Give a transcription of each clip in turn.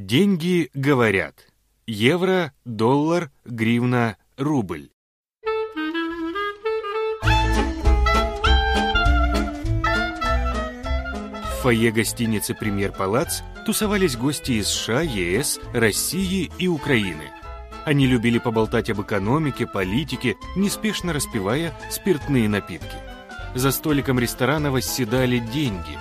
Деньги говорят. Евро, доллар, гривна, рубль. В фойе гостиницы «Премьер-палац» тусовались гости из США, ЕС, России и Украины. Они любили поболтать об экономике, политике, неспешно распивая спиртные напитки. За столиком ресторана восседали деньги.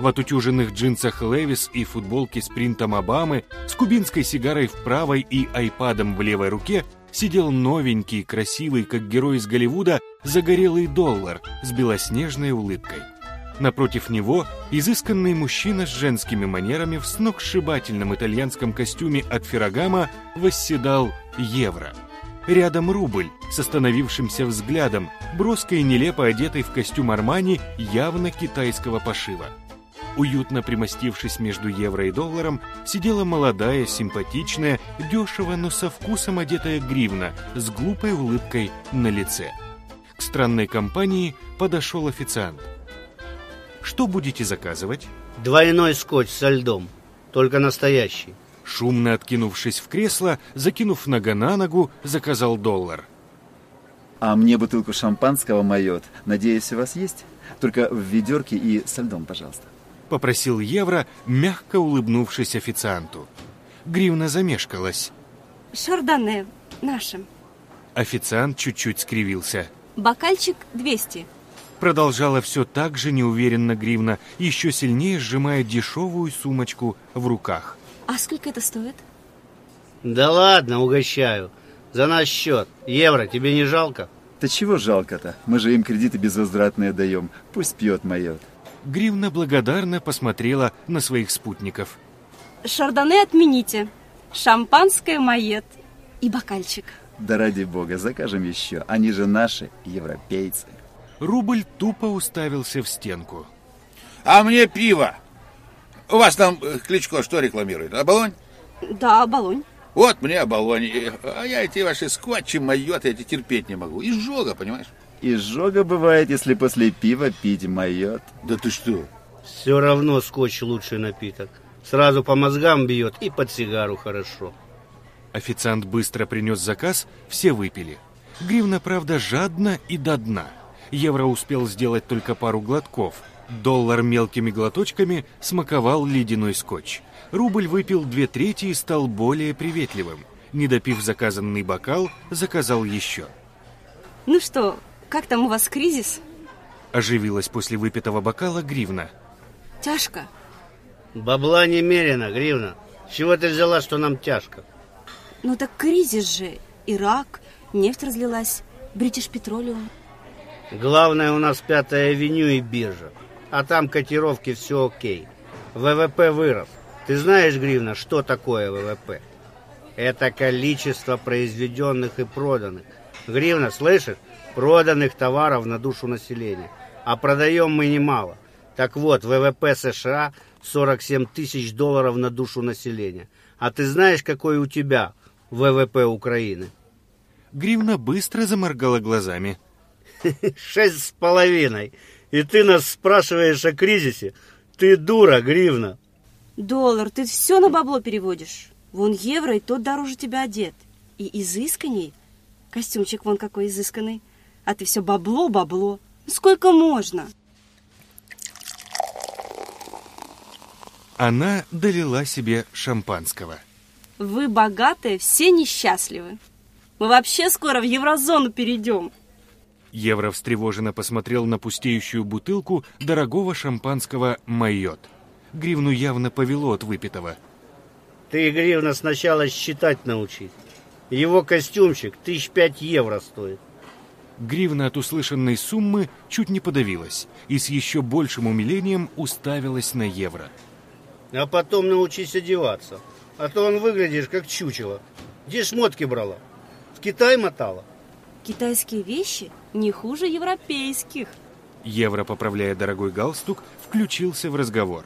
В отутюженных джинсах Левис и футболке с принтом Обамы, с кубинской сигарой в правой и айпадом в левой руке сидел новенький, красивый, как герой из Голливуда, загорелый доллар с белоснежной улыбкой. Напротив него изысканный мужчина с женскими манерами в сногсшибательном итальянском костюме от Феррагама восседал евро. Рядом рубль с остановившимся взглядом, броско и нелепо одетый в костюм Армани явно китайского пошива. Уютно примостившись между евро и долларом, сидела молодая, симпатичная, дешево, но со вкусом одетая гривна с глупой улыбкой на лице. К странной компании подошел официант. Что будете заказывать? Двойной скотч со льдом, только настоящий. Шумно откинувшись в кресло, закинув нога на ногу, заказал доллар. А мне бутылку шампанского майот. Надеюсь, у вас есть? Только в ведерке и со льдом, пожалуйста. Попросил евро, мягко улыбнувшись официанту. Гривна замешкалась. Шардоне, нашим. Официант чуть-чуть скривился. Бокальчик 200. Продолжала все так же неуверенно Гривна, еще сильнее сжимая дешевую сумочку в руках. А сколько это стоит? Да ладно, угощаю. За наш счет. Евро, тебе не жалко? Да чего жалко-то? Мы же им кредиты безвозвратные даем. Пусть пьет майот. Гривна благодарно посмотрела на своих спутников. Шардоне отмените. Шампанское майет. И бокальчик. Да ради бога, закажем еще. Они же наши, европейцы. Рубль тупо уставился в стенку. А мне пиво. У вас там э, Кличко что рекламирует? Оболонь? Да, баллонь. Вот мне оболонь. И- А я эти ваши скотчи, майоты эти терпеть не могу. Изжога, понимаешь? Изжога бывает, если после пива пить майот. Да ты что? Все равно скотч лучший напиток. Сразу по мозгам бьет и под сигару хорошо. Официант быстро принес заказ, все выпили. Гривна, правда, жадно и до дна. Евро успел сделать только пару глотков. Доллар мелкими глоточками смаковал ледяной скотч. Рубль выпил две трети и стал более приветливым. Не допив заказанный бокал, заказал еще. Ну что, как там у вас кризис? Оживилась после выпитого бокала Гривна. Тяжко. Бабла немерено, гривна. С чего ты взяла, что нам тяжко? Ну так кризис же. Ирак, нефть разлилась, Бритиш Петролиум. Главное у нас пятая авеню и биржа. А там котировки все окей. ВВП вырос. Ты знаешь, Гривна, что такое ВВП? Это количество произведенных и проданных. Гривна, слышишь? Проданных товаров на душу населения. А продаем мы немало. Так вот, ВВП США 47 тысяч долларов на душу населения. А ты знаешь, какой у тебя ВВП Украины? Гривна быстро заморгала глазами. Шесть с половиной. И ты нас спрашиваешь о кризисе? Ты дура, Гривна. Доллар, ты все на бабло переводишь. Вон евро, и тот дороже тебя одет. И изысканней. Костюмчик вон какой изысканный. А ты все бабло, бабло. Ну, Сколько можно? Она долила себе шампанского. Вы богатые, все несчастливы. Мы вообще скоро в еврозону перейдем. Евро встревоженно посмотрел на пустеющую бутылку дорогого шампанского «Майот». Гривну явно повело от выпитого. Ты, Гривна, сначала считать научись. Его костюмчик тысяч пять евро стоит. Гривна от услышанной суммы чуть не подавилась и с еще большим умилением уставилась на евро. А потом научись одеваться. А то он выглядишь как чучело. Где шмотки брала? В Китай мотала? Китайские вещи не хуже европейских. Евро, поправляя дорогой галстук, включился в разговор.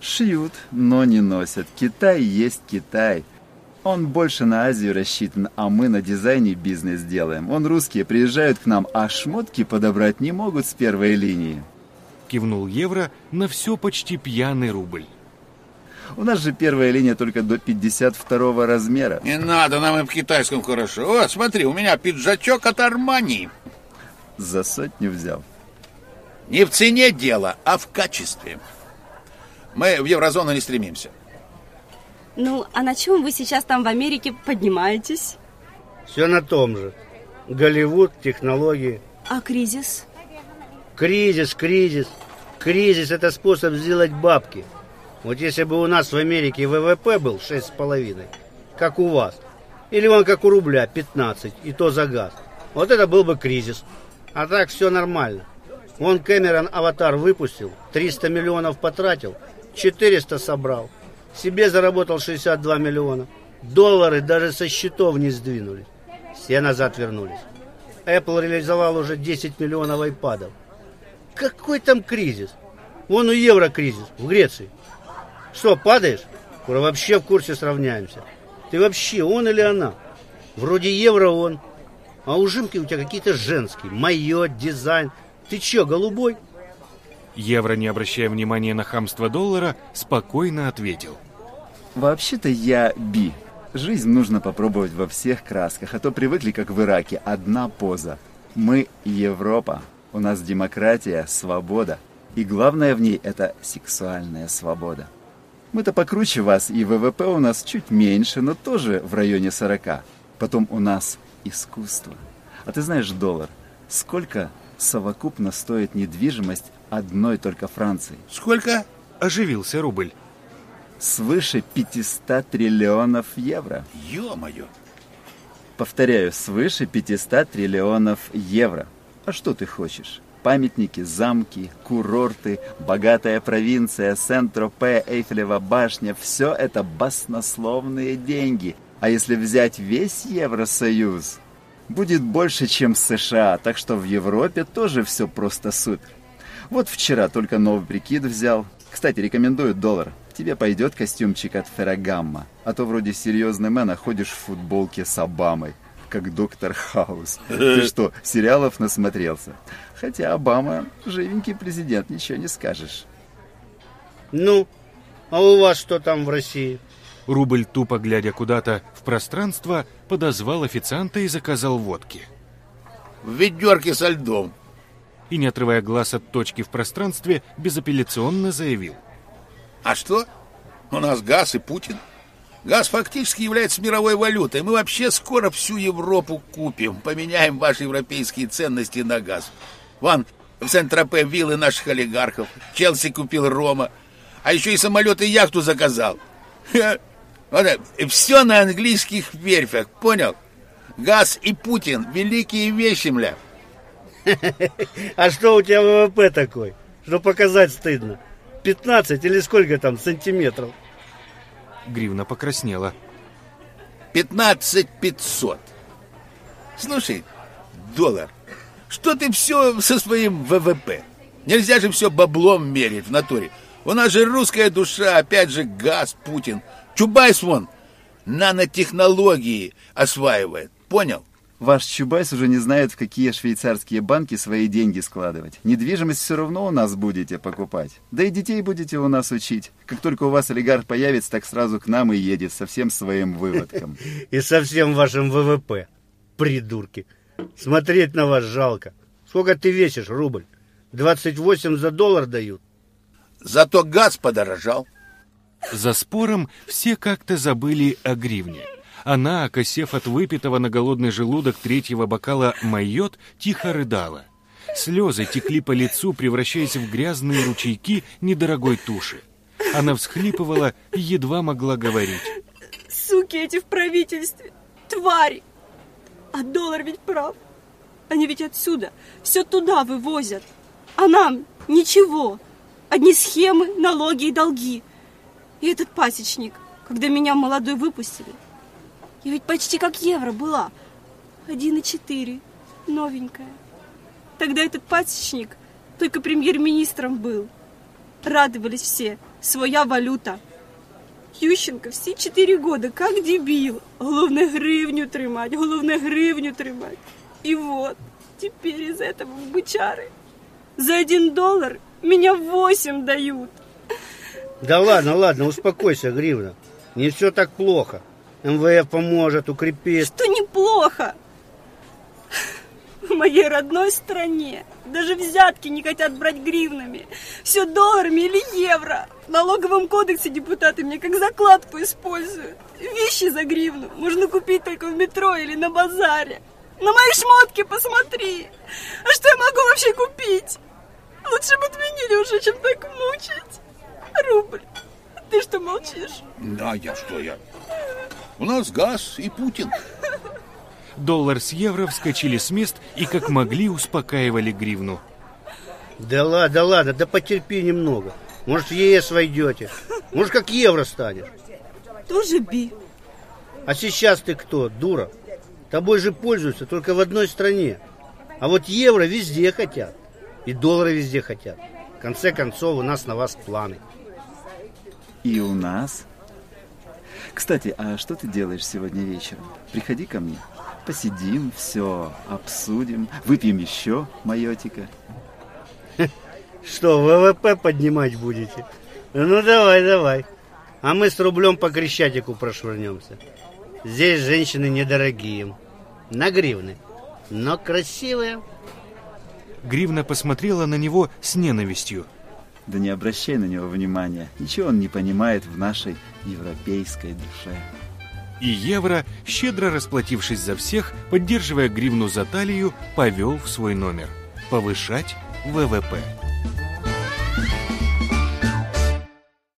Шьют, но не носят. Китай есть Китай. Он больше на Азию рассчитан, а мы на дизайне бизнес делаем. Он русские приезжают к нам, а шмотки подобрать не могут с первой линии. Кивнул Евро на все почти пьяный рубль. У нас же первая линия только до 52 размера. Не надо, нам и в китайском хорошо. Вот, смотри, у меня пиджачок от Армани. За сотню взял. Не в цене дело, а в качестве. Мы в еврозону не стремимся. Ну, а на чем вы сейчас там в Америке поднимаетесь? Все на том же. Голливуд, технологии. А кризис? Кризис, кризис. Кризис – это способ сделать бабки. Вот если бы у нас в Америке ВВП был 6,5, как у вас, или он как у рубля 15, и то за газ, вот это был бы кризис. А так все нормально. Вон Кэмерон «Аватар» выпустил, 300 миллионов потратил, 400 собрал. Себе заработал 62 миллиона. Доллары даже со счетов не сдвинулись. Все назад вернулись. Apple реализовал уже 10 миллионов айпадов. Какой там кризис? Вон у евро кризис в Греции. Что, падаешь? Скоро вообще в курсе сравняемся. Ты вообще он или она? Вроде евро он. А ужимки у тебя какие-то женские. Майо, дизайн. Ты че, голубой? Евро, не обращая внимания на хамство доллара, спокойно ответил. Вообще-то я би. Жизнь нужно попробовать во всех красках, а то привыкли, как в Ираке, одна поза. Мы Европа. У нас демократия, свобода. И главное в ней – это сексуальная свобода. Мы-то покруче вас, и ВВП у нас чуть меньше, но тоже в районе 40. Потом у нас искусство. А ты знаешь доллар? Сколько совокупно стоит недвижимость одной только Франции? Сколько? Оживился рубль. Свыше 500 триллионов евро. Ё-моё. Повторяю, свыше 500 триллионов евро. А что ты хочешь? Памятники, замки, курорты, богатая провинция, Сент-Тропе, Эйфелева башня – все это баснословные деньги. А если взять весь Евросоюз, будет больше, чем в США, так что в Европе тоже все просто супер. Вот вчера только новый прикид взял. Кстати, рекомендую доллар. Тебе пойдет костюмчик от Феррагамма, а то вроде серьезный мэн, а ходишь в футболке с Обамой как доктор Хаус. Ты что, сериалов насмотрелся? Хотя Обама живенький президент, ничего не скажешь. Ну, а у вас что там в России? Рубль, тупо глядя куда-то в пространство, подозвал официанта и заказал водки. В ведерке со льдом. И, не отрывая глаз от точки в пространстве, безапелляционно заявил. А что? У нас газ и Путин. Газ фактически является мировой валютой. Мы вообще скоро всю Европу купим. Поменяем ваши европейские ценности на газ. Вон, в Сент-Тропе виллы наших олигархов. Челси купил Рома. А еще и самолет и яхту заказал. Вот, все на английских верфях, понял? Газ и Путин – великие вещи, мля. А что у тебя ВВП такой? Что показать стыдно? 15 или сколько там сантиметров? Гривна покраснела. 15 500. Слушай, доллар, что ты все со своим ВВП? Нельзя же все баблом мерить в натуре. У нас же русская душа, опять же газ, Путин. Чубайс вон нанотехнологии осваивает. Понял? Ваш Чубайс уже не знает, в какие швейцарские банки свои деньги складывать. Недвижимость все равно у нас будете покупать. Да и детей будете у нас учить. Как только у вас олигарх появится, так сразу к нам и едет со всем своим выводком. И со всем вашим ВВП. Придурки. Смотреть на вас жалко. Сколько ты весишь, рубль? 28 за доллар дают. Зато газ подорожал. За спором все как-то забыли о гривне. Она, окосев от выпитого на голодный желудок третьего бокала майот, тихо рыдала. Слезы текли по лицу, превращаясь в грязные ручейки недорогой туши. Она всхлипывала и едва могла говорить. Суки эти в правительстве, твари! А доллар ведь прав. Они ведь отсюда все туда вывозят. А нам ничего. Одни схемы, налоги и долги. И этот пасечник, когда меня молодой выпустили, я ведь почти как евро была. Один и четыре. Новенькая. Тогда этот пасечник только премьер-министром был. Радовались все. Своя валюта. Ющенко все четыре года, как дебил. Головне гривню тримать, головне гривню тримать. И вот, теперь из этого бычары за один доллар меня восемь дают. Да ладно, ладно, успокойся, Гривна. Не все так плохо. МВФ поможет, укрепит. Что неплохо? В моей родной стране даже взятки не хотят брать гривнами. Все долларами или евро. В налоговом кодексе депутаты мне как закладку используют. Вещи за гривну можно купить только в метро или на базаре. На мои шмотки посмотри. А что я могу вообще купить? Лучше бы отменили уже, чем так мучить. Рубль. Ты что молчишь? Да, я что, я... У нас газ и Путин. Доллар с евро вскочили с мест и как могли успокаивали гривну. Да ладно, да ладно, да потерпи немного. Может, в ЕС войдете. Может, как евро станешь. Тоже би. А сейчас ты кто, дура? Тобой же пользуются только в одной стране. А вот евро везде хотят. И доллары везде хотят. В конце концов, у нас на вас планы. И у нас. Кстати, а что ты делаешь сегодня вечером? Приходи ко мне. Посидим, все обсудим, выпьем еще майотика. Что, ВВП поднимать будете? Ну давай, давай. А мы с рублем по Крещатику прошвырнемся. Здесь женщины недорогие. На гривны. Но красивые. Гривна посмотрела на него с ненавистью. Да не обращай на него внимания. Ничего он не понимает в нашей европейской душе. И евро, щедро расплатившись за всех, поддерживая гривну за талию, повел в свой номер. Повышать ВВП.